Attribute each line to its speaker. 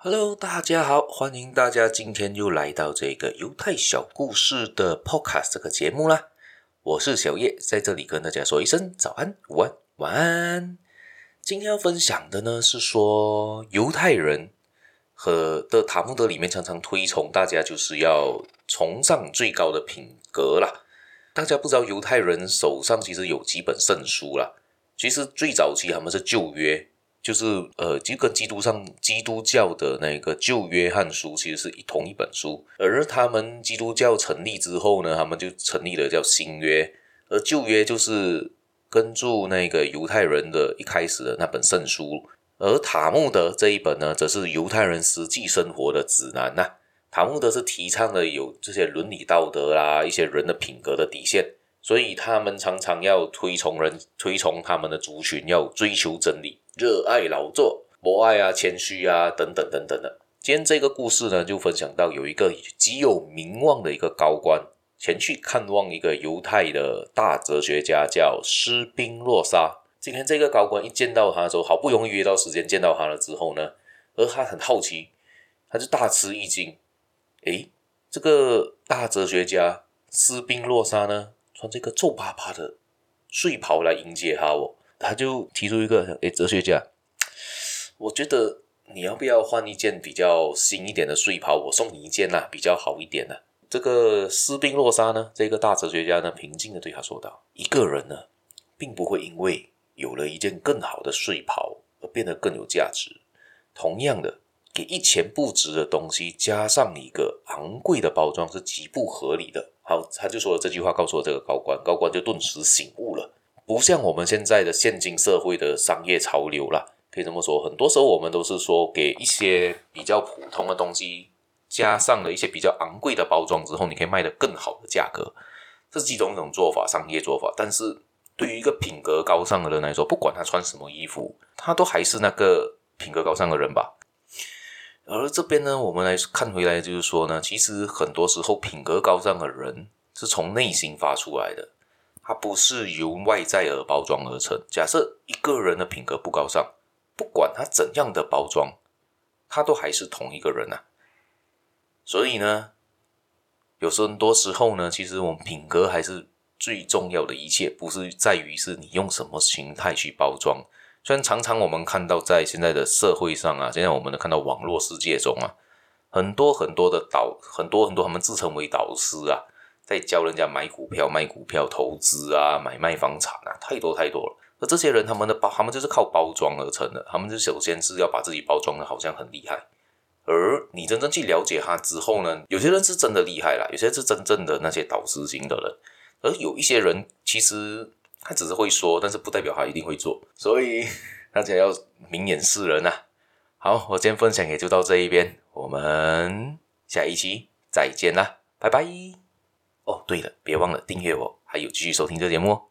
Speaker 1: Hello，大家好，欢迎大家今天又来到这个犹太小故事的 Podcast 这个节目啦。我是小叶，在这里跟大家说一声早安、午安、晚安。今天要分享的呢是说犹太人和的塔木德里面常常推崇大家就是要崇尚最高的品格啦。大家不知道犹太人手上其实有几本圣书啦，其实最早期他们是旧约。就是呃，就跟基督上基督教的那个旧约翰书其实是一同一本书，而他们基督教成立之后呢，他们就成立了叫新约，而旧约就是跟住那个犹太人的一开始的那本圣书，而塔木德这一本呢，则是犹太人实际生活的指南呐、塔木德是提倡的有这些伦理道德啦，一些人的品格的底线，所以他们常常要推崇人，推崇他们的族群要追求真理。热爱劳作、博爱啊、谦虚啊，等等等等的。今天这个故事呢，就分享到有一个极有名望的一个高官前去看望一个犹太的大哲学家，叫斯宾诺莎。今天这个高官一见到他的时候，好不容易约到时间见到他了之后呢，而他很好奇，他就大吃一惊。诶，这个大哲学家斯宾诺莎呢，穿这个皱巴巴的睡袍来迎接他哦。他就提出一个，诶，哲学家，我觉得你要不要换一件比较新一点的睡袍？我送你一件呐、比较好一点的、这个斯宾诺莎呢，这个大哲学家呢，平静的对他说道：“一个人呢，并不会因为有了一件更好的睡袍而变得更有价值。同样的，给一钱不值的东西加上一个昂贵的包装是极不合理的。”好，他就说了这句话，告诉了这个高官，高官就顿时醒悟了。不像我们现在的现今社会的商业潮流啦，可以这么说，很多时候我们都是说给一些比较普通的东西加上了一些比较昂贵的包装之后，你可以卖得更好的价格，这是其中一种做法，商业做法。但是对于一个品格高尚的人来说，不管他穿什么衣服，他都还是那个品格高尚的人吧。而这边呢，我们来看回来，就是说呢，其实很多时候品格高尚的人是从内心发出来的。它不是由外在而包装而成。假设一个人的品格不高尚，不管他怎样的包装，他都还是同一个人啊。所以呢，有时候很多时候呢，其实我们品格还是最重要的一切，不是在于是你用什么形态去包装。虽然常常我们看到在现在的社会上啊，现在我们能看到网络世界中啊，很多很多的导，很多很多他们自称为导师啊。在教人家买股票、卖股票、投资啊、买卖房产啊，太多太多了。而这些人，他们的包，他们就是靠包装而成的。他们就首先是要把自己包装的好像很厉害，而你真正去了解他之后呢，有些人是真的厉害啦，有些是真正的那些导师型的人，而有一些人其实他只是会说，但是不代表他一定会做。所以大家要明眼识人啊。好，我今天分享也就到这一边，我们下一期再见啦，拜拜。哦，对了，别忘了订阅我，还有继续收听这节目哦。